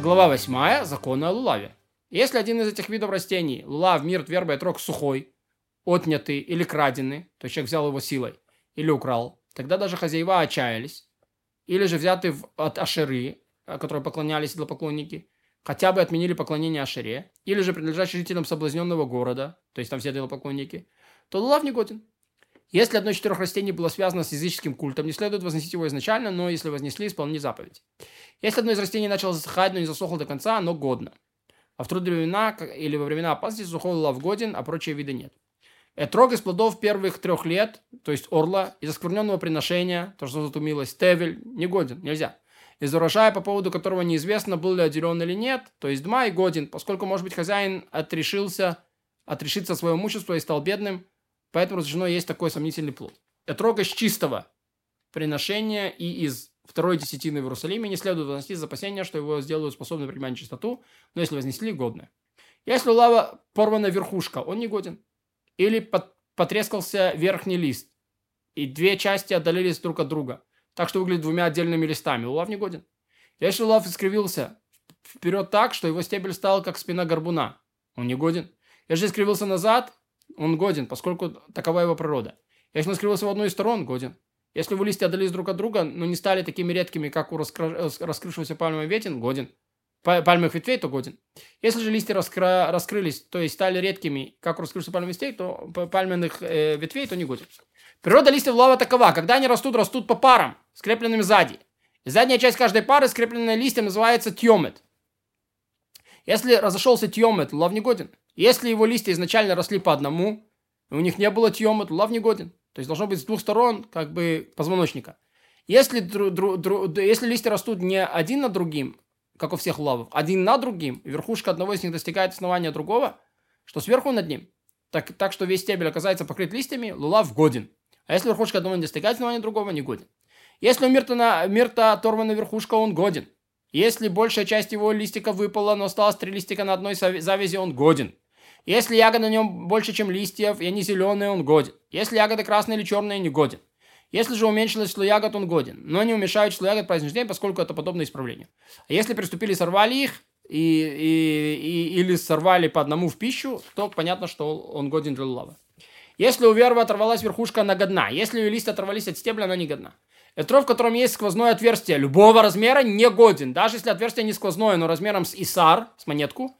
глава 8, законы о лулаве. Если один из этих видов растений, лулав, мирт, верба и трог сухой, отнятый или краденый, то человек взял его силой или украл, тогда даже хозяева отчаялись, или же взятый от Ашеры, э, которые поклонялись идолопоклонники, хотя бы отменили поклонение Ашере, или же принадлежащий жителям соблазненного города, то есть там все идолопоклонники, то лулав не годен. Если одно из четырех растений было связано с языческим культом, не следует возносить его изначально, но если вознесли, исполнить заповедь. Если одно из растений начало засыхать, но не засохло до конца, оно годно. А в трудные времена или во времена опасности сухой лав годен, а прочие виды нет. Этрог из плодов первых трех лет, то есть орла, из оскверненного приношения, то, что затумилось, тевель, не годен, нельзя. Из урожая, по поводу которого неизвестно, был ли отделен или нет, то есть дмай годен, поскольку, может быть, хозяин отрешился, отрешиться от своего имущества и стал бедным, Поэтому разрешено есть такой сомнительный плод. Отрог из чистого приношения и из второй десятины в Иерусалиме не следует выносить из опасения, что его сделают способным принимать чистоту, но если вознесли, годно. Если у лава порвана верхушка, он не годен. Или под, потрескался верхний лист, и две части отдалились друг от друга, так что выглядит двумя отдельными листами, улав не годен. Если улав искривился вперед так, что его стебель стал как спина горбуна, он не годен. Если искривился назад, он годен, поскольку такова его природа. Если он скрылся в одну из сторон, годен. Если его листья отдались друг от друга, но не стали такими редкими, как у раскра... раскрывшегося пальмового ветен, годен. Пальмовых ветвей, то годен. Если же листья раскра... раскрылись, то есть стали редкими, как у раскрывшихся пальмовых ветвей, то пальмовых э, ветвей, то не годен. Природа листьев лава такова. Когда они растут, растут по парам, скрепленным сзади. Задняя часть каждой пары, скрепленная листьем, называется тьомет. Если разошелся тьомет, лав не годен. Если его листья изначально росли по одному, и у них не было тьема, то лав не годен. То есть должно быть с двух сторон как бы позвоночника. Если, дру, дру, дру, если листья растут не один над другим, как у всех лавов, один над другим, верхушка одного из них достигает основания другого, что сверху над ним, так, так что весь стебель оказается покрыт листьями, лулав годен. А если верхушка одного не достигает основания другого, не годен. Если у мирта, на, мирта оторвана верхушка, он годен. Если большая часть его листиков выпала, но осталось три листика на одной завязи, он годен. Если ягода на нем больше, чем листьев, и они зеленые, он годен. Если ягода красная или черная, не годен. Если же уменьшилось число ягод, он годен. Но не уменьшают число ягод праздничный день, поскольку это подобное исправлению. А если приступили, сорвали их, и, и, и, или сорвали по одному в пищу, то понятно, что он годен для лулава. Если у вервы оторвалась верхушка, она годна. Если ее листья оторвались от стебля, она не годна. Этров, в котором есть сквозное отверстие любого размера, не годен. Даже если отверстие не сквозное, но размером с исар, с монетку,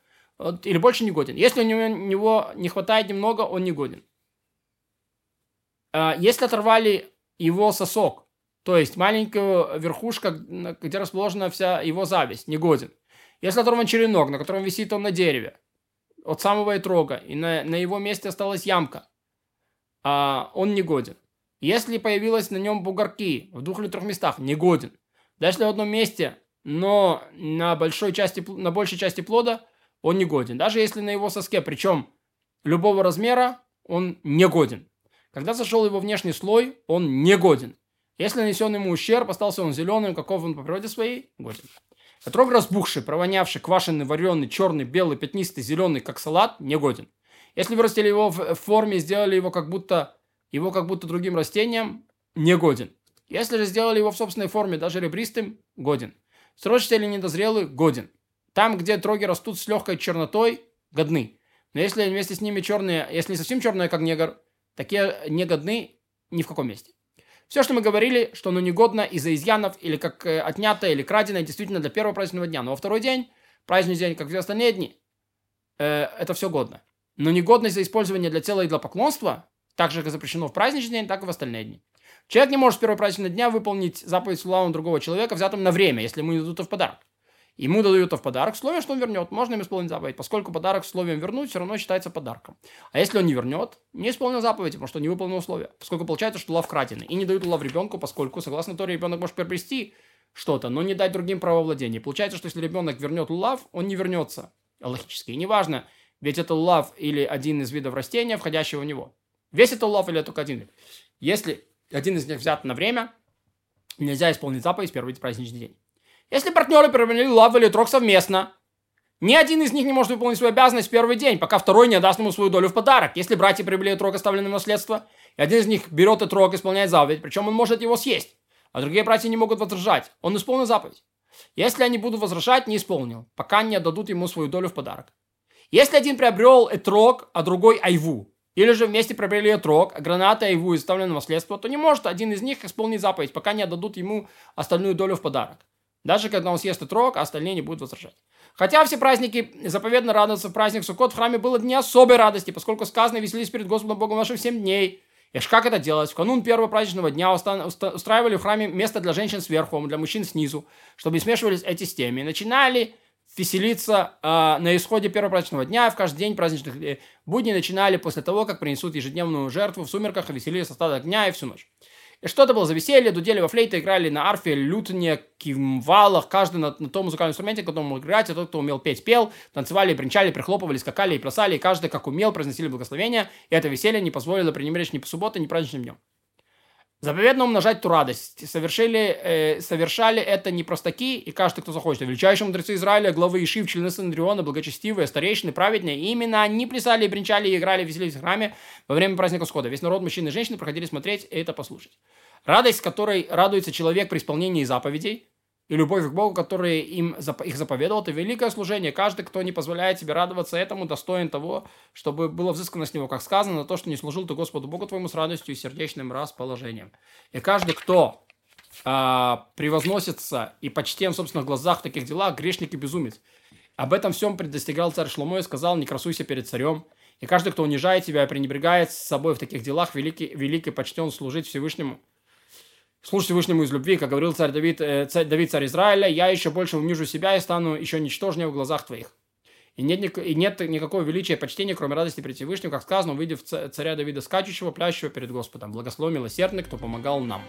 или больше не годен. Если у него, него не хватает немного, он не годен. А, если оторвали его сосок, то есть маленькая верхушка, где расположена вся его зависть, не годен. Если оторван черенок, на котором висит он на дереве, от самого итрога, и на, на его месте осталась ямка, а, он не годен. Если появилось на нем бугорки в двух или трех местах, не годен. Даже если в одном месте, но на большой части, на большей части плода он не годен. Даже если на его соске, причем любого размера, он не годен. Когда сошел его внешний слой, он не годен. Если нанесен ему ущерб, остался он зеленым, каков он по природе своей, годен. Отрог разбухший, провонявший, квашеный, вареный, черный, белый, пятнистый, зеленый, как салат, не годен. Если вырастили его в форме, сделали его как будто, его как будто другим растением, не годен. Если же сделали его в собственной форме, даже ребристым, годен. Срочный или недозрелый, годен. Там, где троги растут с легкой чернотой, годны. Но если вместе с ними черные, если совсем черные, как негр, такие не ни в каком месте. Все, что мы говорили, что оно негодно из-за изъянов, или как э, отнято, или крадено, действительно для первого праздничного дня. Но во второй день, праздничный день, как все остальные дни, э, это все годно. Но негодность за использование для тела и для поклонства, так же, как запрещено в праздничный день, так и в остальные дни. Человек не может с первого праздничного дня выполнить заповедь славу другого человека, взятым на время, если ему не дадут в подарок. Ему дадут это в подарок, условие, что он вернет. Можно им исполнить заповедь, поскольку подарок с условием вернуть все равно считается подарком. А если он не вернет, не исполнил заповедь, потому что не выполнил условия. Поскольку получается, что лав краденый. И не дают лав ребенку, поскольку, согласно Торе, ребенок может приобрести что-то, но не дать другим право владения. Получается, что если ребенок вернет лав, он не вернется. Логически. И неважно, ведь это лав или один из видов растения, входящего в него. Весь это лав или только один. Если один из них взят на время, нельзя исполнить заповедь в первый праздничный день. Если партнеры приобрели лав или трог совместно, ни один из них не может выполнить свою обязанность в первый день, пока второй не отдаст ему свою долю в подарок. Если братья приобрели трог, оставленный в наследство, и один из них берет и трог, исполняет заповедь, причем он может его съесть, а другие братья не могут возражать, он исполнил заповедь. Если они будут возражать, не исполнил, пока не отдадут ему свою долю в подарок. Если один приобрел этрог, а другой айву, или же вместе приобрели этрог, а граната айву и заставлено наследство, то не может один из них исполнить заповедь, пока не отдадут ему остальную долю в подарок. Даже когда он съест этрог, а остальные не будут возражать. Хотя все праздники заповедно радоваться в праздник Суккот в храме было не особой радости, поскольку сказано веселись перед Господом Богом нашим семь дней. И как это делалось? В канун первого праздничного дня устраивали в храме место для женщин сверху, для мужчин снизу, чтобы не смешивались эти с теми. Начинали веселиться э, на исходе первого праздничного дня, в каждый день праздничных э, будней начинали после того, как принесут ежедневную жертву в сумерках и веселились остаток дня и всю ночь. И что это было за веселье? Дудели во флейте, играли на арфе, лютне, кимвалах, каждый на, на том музыкальном инструменте, котором мог играть, а тот, кто умел петь, пел, танцевали, бренчали, прихлопывали, скакали и плясали, и каждый, как умел, произносили благословения, и это веселье не позволило пренебречь ни по субботе, ни праздничным днем. Заповедно умножать ту радость. Совершили, э, совершали это не простаки, и каждый, кто захочет. Величайшие мудрецы Израиля, главы Ишив, члены Сандриона, благочестивые, старейшины, праведные, именно они плясали, бренчали, и играли, веселились в храме во время праздника Схода. Весь народ, мужчины и женщины, проходили смотреть и это послушать. Радость, которой радуется человек при исполнении заповедей, и любовь к Богу, который им, их заповедовал, это великое служение. Каждый, кто не позволяет себе радоваться этому, достоин того, чтобы было взыскано с него, как сказано, то, что не служил ты Господу Богу твоему с радостью и сердечным расположением. И каждый, кто а, превозносится и почтен в собственных глазах в таких делах, грешник и безумец. Об этом всем предостигал царь Шломо и сказал, не красуйся перед царем. И каждый, кто унижает тебя и пренебрегает с собой в таких делах, великий, великий почтен служить Всевышнему Слушай Всевышнему из любви, как говорил царь Давид, э, царь, Давид, царь Израиля, я еще больше унижу себя и стану еще ничтожнее в глазах твоих. И нет, и нет никакого величия и почтения, кроме радости перед Всевышним, как сказано, увидев царя Давида скачущего, плящего перед Господом. Благословен милосердный, кто помогал нам.